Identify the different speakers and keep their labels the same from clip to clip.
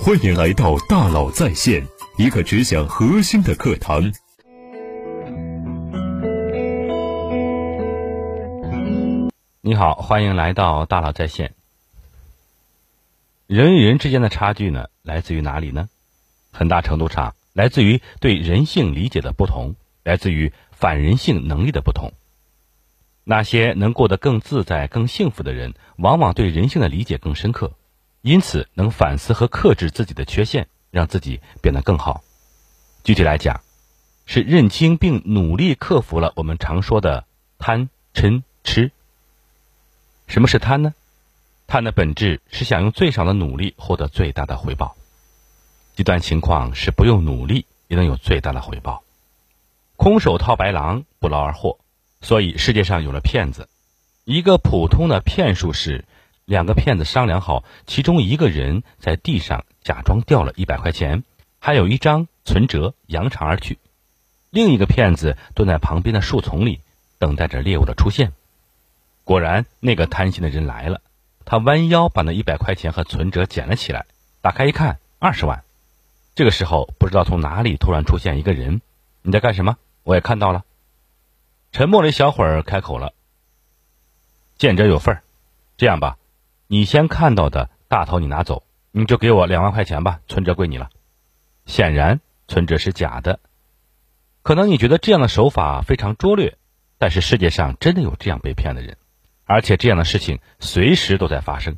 Speaker 1: 欢迎来到大佬在线，一个只讲核心的课堂。
Speaker 2: 你好，欢迎来到大佬在线。人与人之间的差距呢，来自于哪里呢？很大程度上来自于对人性理解的不同，来自于反人性能力的不同。那些能过得更自在、更幸福的人，往往对人性的理解更深刻，因此能反思和克制自己的缺陷，让自己变得更好。具体来讲，是认清并努力克服了我们常说的贪、嗔、痴。什么是贪呢？贪的本质是想用最少的努力获得最大的回报。极端情况是不用努力也能有最大的回报。空手套白狼，不劳而获。所以世界上有了骗子，一个普通的骗术是，两个骗子商量好，其中一个人在地上假装掉了一百块钱，还有一张存折，扬长而去；另一个骗子蹲在旁边的树丛里，等待着猎物的出现。果然，那个贪心的人来了，他弯腰把那一百块钱和存折捡了起来，打开一看，二十万。这个时候，不知道从哪里突然出现一个人，你在干什么？我也看到了。沉默了一小会儿，开口了：“见者有份儿，这样吧，你先看到的大头你拿走，你就给我两万块钱吧，存折归你了。”显然，存折是假的。可能你觉得这样的手法非常拙劣，但是世界上真的有这样被骗的人，而且这样的事情随时都在发生。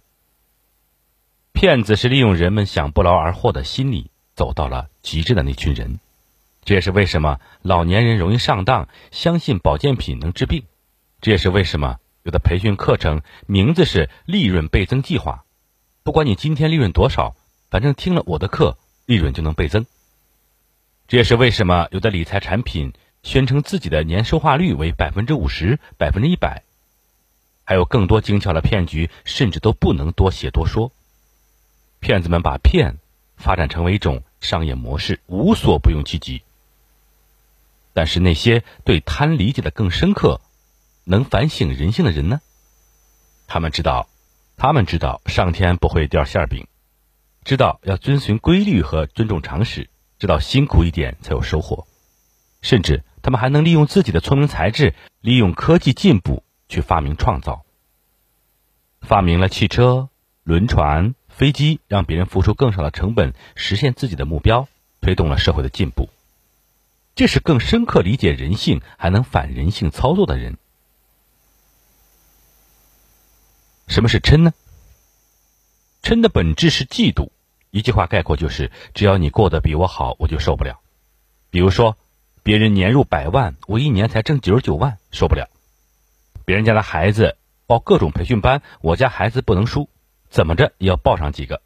Speaker 2: 骗子是利用人们想不劳而获的心理，走到了极致的那群人。这也是为什么老年人容易上当，相信保健品能治病。这也是为什么有的培训课程名字是“利润倍增计划”。不管你今天利润多少，反正听了我的课，利润就能倍增。这也是为什么有的理财产品宣称自己的年收化率为百分之五十、百分之一百，还有更多精巧的骗局，甚至都不能多写多说。骗子们把骗发展成为一种商业模式，无所不用其极。但是那些对贪理解的更深刻、能反省人性的人呢？他们知道，他们知道上天不会掉馅饼，知道要遵循规律和尊重常识，知道辛苦一点才有收获，甚至他们还能利用自己的聪明才智，利用科技进步去发明创造，发明了汽车、轮船、飞机，让别人付出更少的成本实现自己的目标，推动了社会的进步。这是更深刻理解人性，还能反人性操作的人。什么是嗔呢？嗔的本质是嫉妒。一句话概括就是：只要你过得比我好，我就受不了。比如说，别人年入百万，我一年才挣九十九万，受不了；别人家的孩子报各种培训班，我家孩子不能输，怎么着也要报上几个。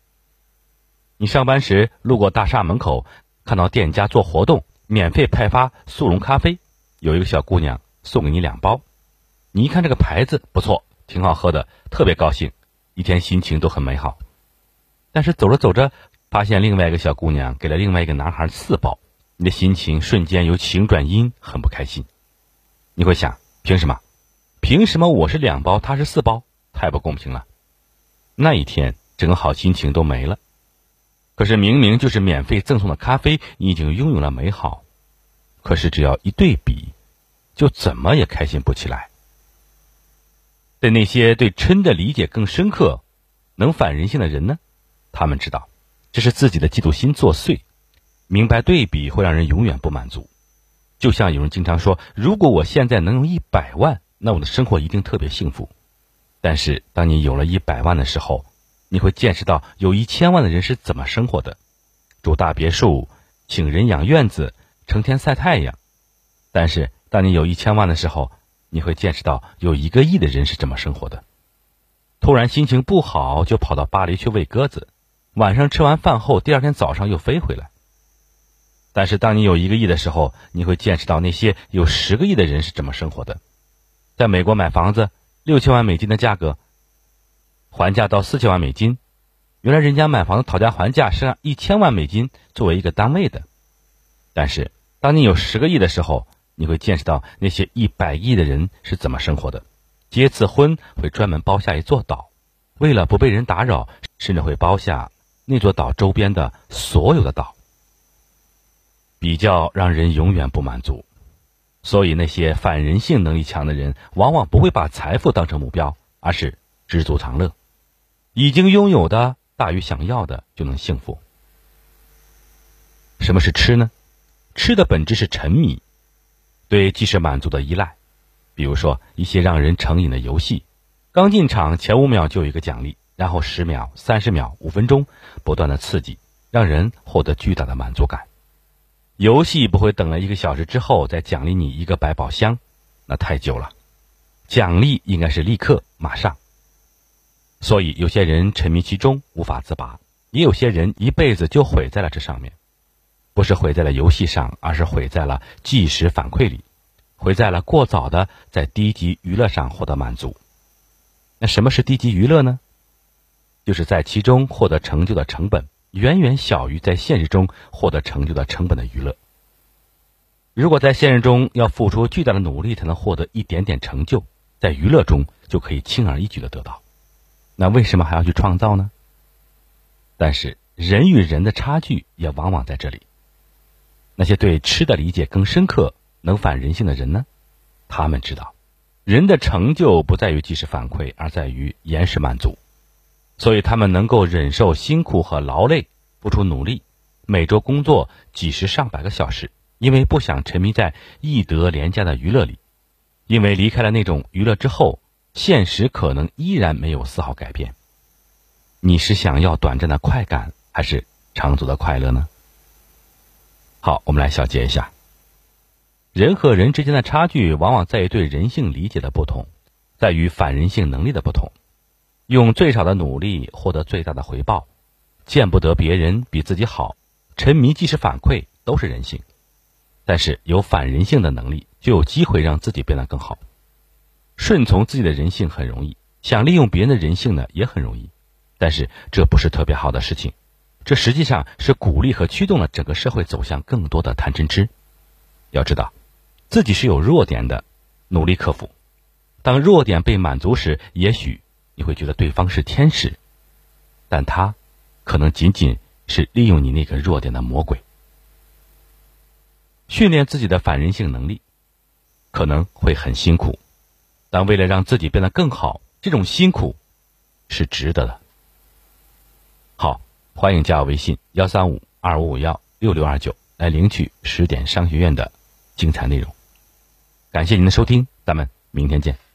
Speaker 2: 你上班时路过大厦门口，看到店家做活动。免费派发速溶咖啡，有一个小姑娘送给你两包，你一看这个牌子不错，挺好喝的，特别高兴，一天心情都很美好。但是走着走着，发现另外一个小姑娘给了另外一个男孩四包，你的心情瞬间由晴转阴，很不开心。你会想，凭什么？凭什么我是两包，他是四包？太不公平了。那一天，整个好心情都没了。可是明明就是免费赠送的咖啡，你已经拥有了美好，可是只要一对比，就怎么也开心不起来。对那些对嗔的理解更深刻、能反人性的人呢？他们知道，这是自己的嫉妒心作祟，明白对比会让人永远不满足。就像有人经常说：“如果我现在能有一百万，那我的生活一定特别幸福。”但是当你有了一百万的时候，你会见识到有一千万的人是怎么生活的，住大别墅，请人养院子，成天晒太阳。但是，当你有一千万的时候，你会见识到有一个亿的人是怎么生活的。突然心情不好，就跑到巴黎去喂鸽子，晚上吃完饭后，第二天早上又飞回来。但是，当你有一个亿的时候，你会见识到那些有十个亿的人是怎么生活的。在美国买房子，六千万美金的价格。还价到四千万美金，原来人家买房子讨价还价是按一千万美金作为一个单位的。但是，当你有十个亿的时候，你会见识到那些一百亿的人是怎么生活的。结次婚会专门包下一座岛，为了不被人打扰，甚至会包下那座岛周边的所有的岛。比较让人永远不满足，所以那些反人性能力强的人，往往不会把财富当成目标，而是知足常乐。已经拥有的大于想要的，就能幸福。什么是吃呢？吃的本质是沉迷，对即时满足的依赖。比如说一些让人成瘾的游戏，刚进场前五秒就有一个奖励，然后十秒、三十秒、五分钟，不断的刺激，让人获得巨大的满足感。游戏不会等了一个小时之后再奖励你一个百宝箱，那太久了。奖励应该是立刻、马上。所以有些人沉迷其中无法自拔，也有些人一辈子就毁在了这上面。不是毁在了游戏上，而是毁在了即时反馈里，毁在了过早的在低级娱乐上获得满足。那什么是低级娱乐呢？就是在其中获得成就的成本。远远小于在现实中获得成就的成本的娱乐。如果在现实中要付出巨大的努力才能获得一点点成就，在娱乐中就可以轻而易举的得到，那为什么还要去创造呢？但是人与人的差距也往往在这里。那些对吃的理解更深刻、能反人性的人呢？他们知道，人的成就不在于及时反馈，而在于延时满足。所以他们能够忍受辛苦和劳累，付出努力，每周工作几十上百个小时，因为不想沉迷在易得廉价的娱乐里，因为离开了那种娱乐之后，现实可能依然没有丝毫改变。你是想要短暂的快感，还是长足的快乐呢？好，我们来小结一下：人和人之间的差距，往往在于对人性理解的不同，在于反人性能力的不同。用最少的努力获得最大的回报，见不得别人比自己好，沉迷即时反馈都是人性，但是有反人性的能力，就有机会让自己变得更好。顺从自己的人性很容易，想利用别人的人性呢也很容易，但是这不是特别好的事情，这实际上是鼓励和驱动了整个社会走向更多的贪嗔痴。要知道，自己是有弱点的，努力克服。当弱点被满足时，也许。你会觉得对方是天使，但他可能仅仅是利用你那个弱点的魔鬼。训练自己的反人性能力可能会很辛苦，但为了让自己变得更好，这种辛苦是值得的。欢迎加我微信幺三五二五五幺六六二九来领取十点商学院的精彩内容。感谢您的收听，咱们明天见。